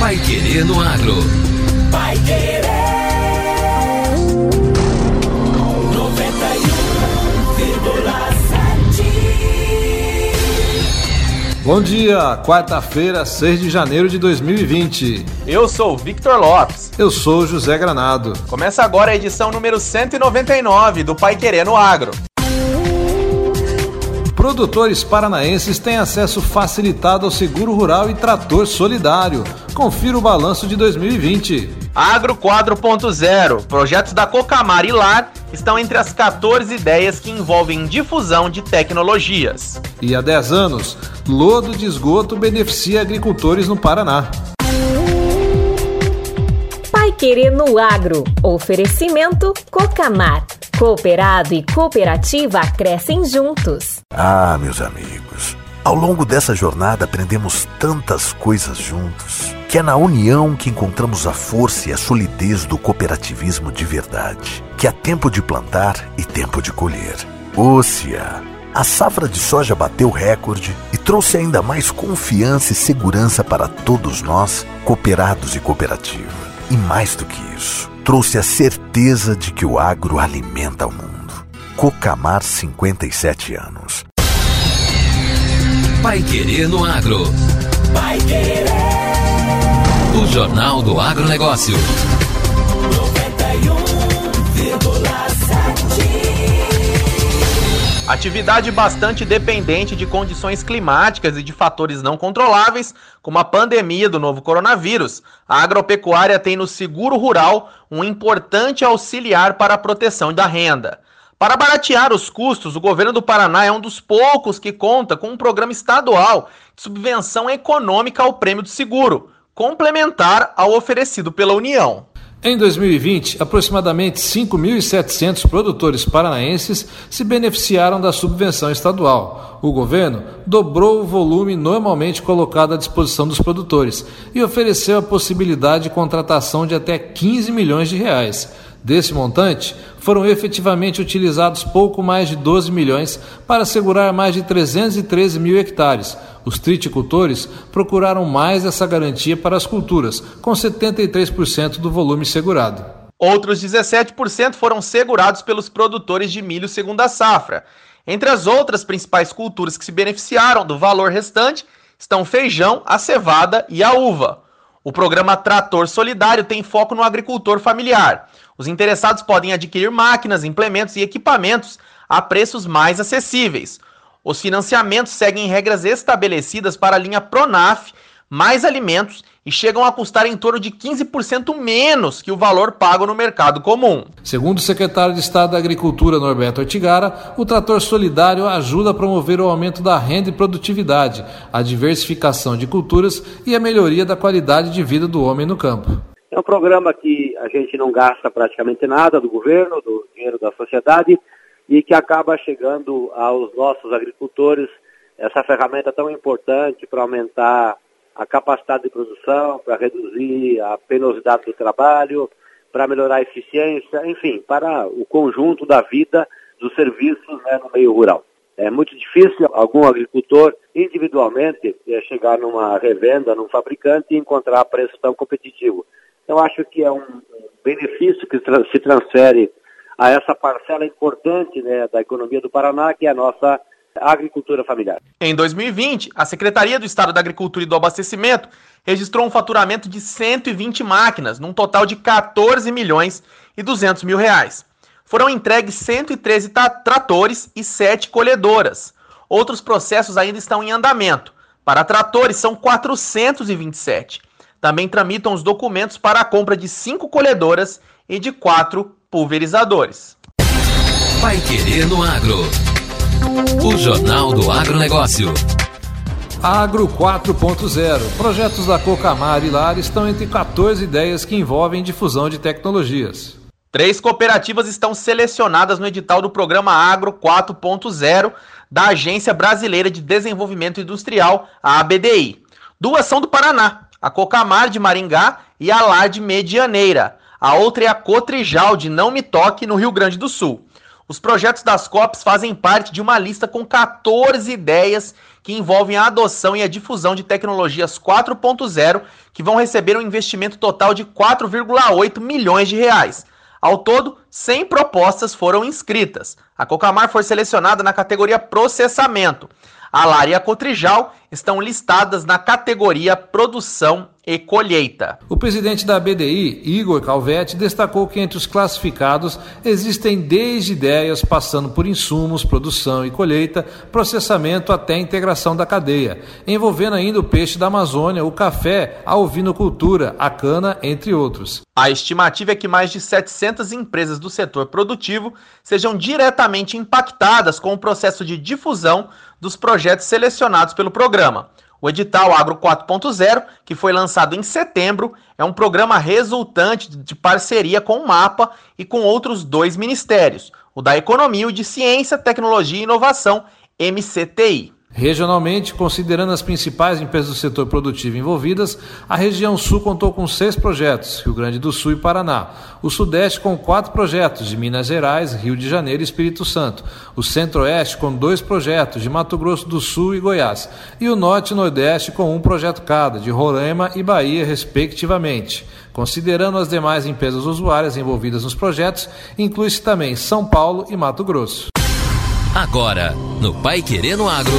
Pai Querer no Agro. Pai Querer. 91,7. Bom dia, quarta-feira, 6 de janeiro de 2020. Eu sou Victor Lopes. Eu sou José Granado. Começa agora a edição número 199 do Pai Querer no Agro. Produtores paranaenses têm acesso facilitado ao seguro rural e trator solidário. Confira o balanço de 2020. Agro 4.0. Projetos da Cocamar e Lar estão entre as 14 ideias que envolvem difusão de tecnologias. E há 10 anos, lodo de esgoto beneficia agricultores no Paraná. Pai Querer no Agro. Oferecimento Cocamar. Cooperado e cooperativa crescem juntos. Ah, meus amigos, ao longo dessa jornada aprendemos tantas coisas juntos, que é na união que encontramos a força e a solidez do cooperativismo de verdade, que há tempo de plantar e tempo de colher. Ócia! A safra de soja bateu recorde e trouxe ainda mais confiança e segurança para todos nós, cooperados e cooperativa. E mais do que isso, trouxe a certeza de que o agro alimenta o mundo. Cocamar 57 anos. Pai Querer no Agro. Pai Querer. O Jornal do Agronegócio. Atividade bastante dependente de condições climáticas e de fatores não controláveis, como a pandemia do novo coronavírus, a agropecuária tem no seguro rural um importante auxiliar para a proteção da renda. Para baratear os custos, o governo do Paraná é um dos poucos que conta com um programa estadual de subvenção econômica ao prêmio do seguro, complementar ao oferecido pela União. Em 2020, aproximadamente 5.700 produtores paranaenses se beneficiaram da subvenção estadual. O governo dobrou o volume normalmente colocado à disposição dos produtores e ofereceu a possibilidade de contratação de até 15 milhões de reais. Desse montante, foram efetivamente utilizados pouco mais de 12 milhões para assegurar mais de 313 mil hectares. Os triticultores procuraram mais essa garantia para as culturas, com 73% do volume segurado. Outros 17% foram segurados pelos produtores de milho segunda safra. Entre as outras principais culturas que se beneficiaram do valor restante estão feijão, a cevada e a uva. O programa Trator Solidário tem foco no agricultor familiar. Os interessados podem adquirir máquinas, implementos e equipamentos a preços mais acessíveis. Os financiamentos seguem regras estabelecidas para a linha Pronaf, mais alimentos e chegam a custar em torno de 15% menos que o valor pago no mercado comum. Segundo o secretário de Estado da Agricultura, Norberto Ortigara, o trator solidário ajuda a promover o aumento da renda e produtividade, a diversificação de culturas e a melhoria da qualidade de vida do homem no campo. É um programa que a gente não gasta praticamente nada do governo, do dinheiro da sociedade, e que acaba chegando aos nossos agricultores essa ferramenta tão importante para aumentar a capacidade de produção, para reduzir a penosidade do trabalho, para melhorar a eficiência, enfim, para o conjunto da vida dos serviços né, no meio rural. É muito difícil algum agricultor individualmente é, chegar numa revenda, num fabricante e encontrar preço tão competitivo. Então acho que é um benefício que se transfere a essa parcela importante né, da economia do Paraná, que é a nossa agricultura familiar. Em 2020, a Secretaria do Estado da Agricultura e do Abastecimento registrou um faturamento de 120 máquinas, num total de 14 milhões e 200 mil reais. Foram entregues 113 tratores e 7 colhedoras. Outros processos ainda estão em andamento. Para tratores, são 427. Também tramitam os documentos para a compra de 5 colhedoras e de 4 pulverizadores. Vai Querer no Agro. O Jornal do Agronegócio. Agro 4.0. Projetos da Cocamar e Lar estão entre 14 ideias que envolvem difusão de tecnologias. Três cooperativas estão selecionadas no edital do programa Agro 4.0 da Agência Brasileira de Desenvolvimento Industrial, a ABDI. Duas são do Paraná, a Cocamar de Maringá e a Lar de Medianeira. A outra é a Cotrijal de Não Me Toque, no Rio Grande do Sul. Os projetos das COPs fazem parte de uma lista com 14 ideias que envolvem a adoção e a difusão de tecnologias 4.0, que vão receber um investimento total de 4,8 milhões de reais. Ao todo, 100 propostas foram inscritas. A Cocamar foi selecionada na categoria processamento. A Lar e a Cotrijal estão listadas na categoria produção e colheita. O presidente da BDI, Igor Calvetti, destacou que entre os classificados existem desde ideias passando por insumos, produção e colheita, processamento até integração da cadeia, envolvendo ainda o peixe da Amazônia, o café, a ovinocultura, a cana, entre outros. A estimativa é que mais de 700 empresas do setor produtivo sejam diretamente impactadas com o processo de difusão dos projetos selecionados pelo programa. O edital Agro 4.0, que foi lançado em setembro, é um programa resultante de parceria com o MAPA e com outros dois ministérios, o da Economia e o de Ciência, Tecnologia e Inovação, MCTI. Regionalmente, considerando as principais empresas do setor produtivo envolvidas, a região sul contou com seis projetos, Rio Grande do Sul e Paraná. O Sudeste com quatro projetos, de Minas Gerais, Rio de Janeiro e Espírito Santo. O Centro-Oeste com dois projetos, de Mato Grosso do Sul e Goiás. E o Norte e Nordeste com um projeto cada, de Roraima e Bahia, respectivamente. Considerando as demais empresas usuárias envolvidas nos projetos, inclui-se também São Paulo e Mato Grosso. Agora, no Pai Querendo Agro.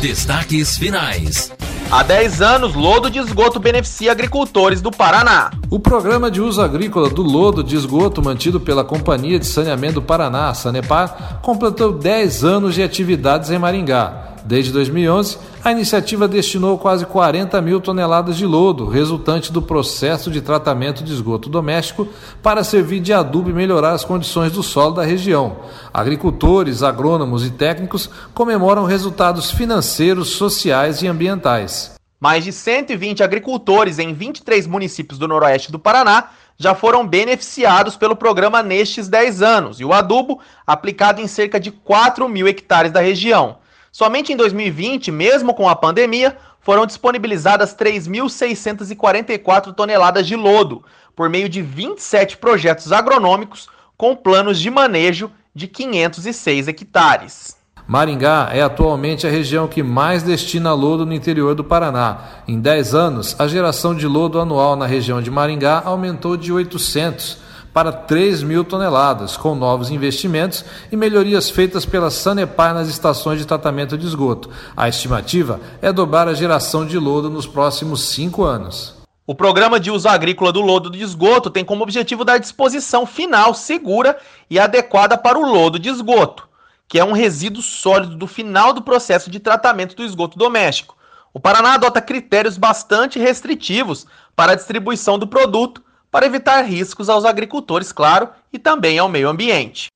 Destaques finais. Há 10 anos, lodo de esgoto beneficia agricultores do Paraná. O programa de uso agrícola do lodo de esgoto mantido pela Companhia de Saneamento do Paraná, Sanepar, completou 10 anos de atividades em Maringá. Desde 2011, a iniciativa destinou quase 40 mil toneladas de lodo, resultante do processo de tratamento de esgoto doméstico, para servir de adubo e melhorar as condições do solo da região. Agricultores, agrônomos e técnicos comemoram resultados financeiros, sociais e ambientais. Mais de 120 agricultores em 23 municípios do noroeste do Paraná já foram beneficiados pelo programa nestes 10 anos e o adubo aplicado em cerca de 4 mil hectares da região. Somente em 2020, mesmo com a pandemia, foram disponibilizadas 3.644 toneladas de lodo, por meio de 27 projetos agronômicos com planos de manejo de 506 hectares. Maringá é atualmente a região que mais destina lodo no interior do Paraná. Em 10 anos, a geração de lodo anual na região de Maringá aumentou de 800 para 3 mil toneladas, com novos investimentos e melhorias feitas pela Sanepar nas estações de tratamento de esgoto. A estimativa é dobrar a geração de lodo nos próximos cinco anos. O programa de uso agrícola do lodo de esgoto tem como objetivo dar disposição final segura e adequada para o lodo de esgoto, que é um resíduo sólido do final do processo de tratamento do esgoto doméstico. O Paraná adota critérios bastante restritivos para a distribuição do produto para evitar riscos aos agricultores, claro, e também ao meio ambiente.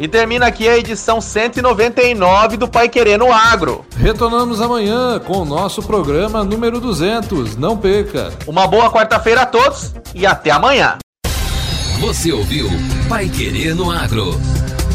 E termina aqui a edição 199 do Pai Querendo Agro. Retornamos amanhã com o nosso programa número 200. Não perca. Uma boa quarta-feira a todos e até amanhã. Você ouviu Pai Querendo Agro.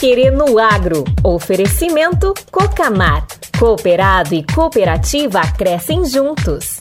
Querer no Agro. Oferecimento Cocamar. Cooperado e cooperativa crescem juntos.